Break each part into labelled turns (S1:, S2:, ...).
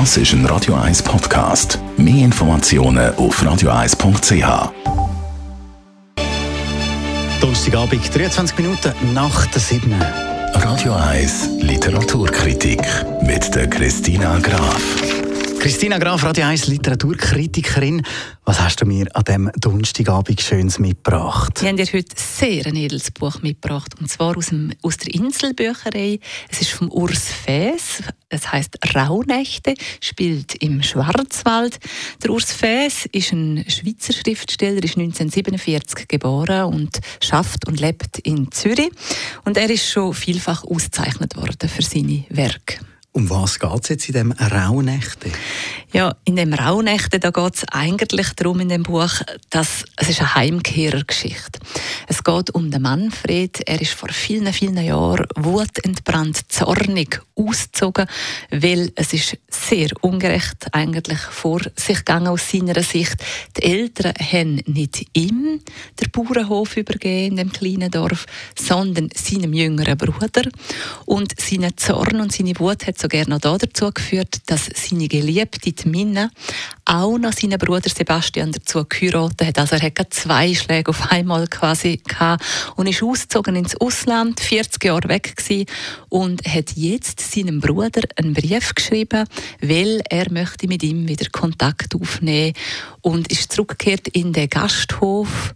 S1: Das ist ein Radio 1 Podcast. Mehr Informationen auf radio1.ch.
S2: Donnerstagabend, 23 Minuten nach der 7.
S1: Radio 1 Literaturkritik mit der Christina Graf.
S2: Christina Graf, Radio 1 Literaturkritikerin. Was hast du mir an diesem Donnerstagabend Schönes mitgebracht?
S3: Wir haben dir heute sehr ein edles Buch mitgebracht. Und zwar aus, dem, aus der Inselbücherei. Es ist vom Urs Fäs. Es heißt Rauhnächte, spielt im Schwarzwald. Der Urs Fäs ist ein Schweizer Schriftsteller, ist 1947 geboren und schafft und lebt in Zürich. Und er ist schon vielfach ausgezeichnet worden für seine Werke.
S2: Um was geht es jetzt in dem Rauhnächte?
S3: Ja, in dem Rauhnächte da geht es eigentlich darum in dem Buch, dass es ist eine Heimkehrergeschichte. Es geht um den Manfred. Er ist vor vielen, vielen Jahren wutentbrannt, zornig ausgezogen, weil es ist sehr ungerecht eigentlich vor sich gegangen aus seiner Sicht. Die Eltern haben nicht ihm den Bauernhof übergeben in dem kleinen Dorf, sondern seinem jüngeren Bruder. Und seine Zorn und seine Wut hat sogar noch dazu geführt, dass seine Geliebte, die Minna, auch noch seinen Bruder Sebastian dazu geheiratet hat. Also er hat zwei Schläge auf einmal quasi gehabt und ist ausgezogen ins Ausland, 40 Jahre weg gewesen und hat jetzt seinem Bruder einen Brief geschrieben, weil er möchte mit ihm wieder Kontakt aufnehmen und ist zurückgekehrt in den Gasthof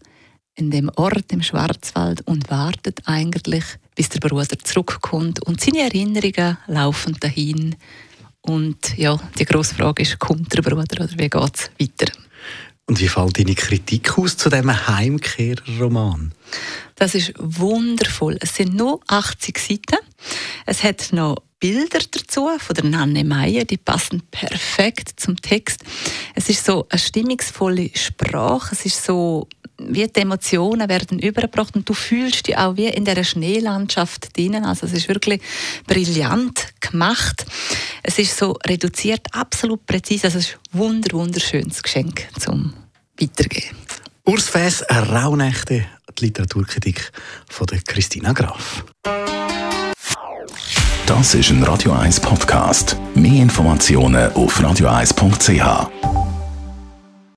S3: in dem Ort im Schwarzwald und wartet eigentlich, bis der Bruder zurückkommt und seine Erinnerungen laufen dahin. Und ja, die grosse Frage ist, kommt der Bruder oder wie geht es weiter?
S2: Und wie fällt deine Kritik aus zu diesem Heimkehrroman?
S3: Das ist wundervoll. Es sind nur 80 Seiten. Es hat noch Bilder dazu von der Nanne Meyer, die passen perfekt zum Text. Es ist so eine stimmungsvolle Sprache, es ist so wie die Emotionen werden übergebracht und du fühlst dich auch wie in der Schneelandschaft drinnen. Also es ist wirklich brillant gemacht. Es ist so reduziert, absolut präzise. Also es ist ein wunder, wunderschönes Geschenk zum.
S2: Eine Rauhnächte, die Literaturkritik von der Christina Graf.
S1: Das ist ein Radio 1 Podcast. Mehr Informationen auf radio1.ch.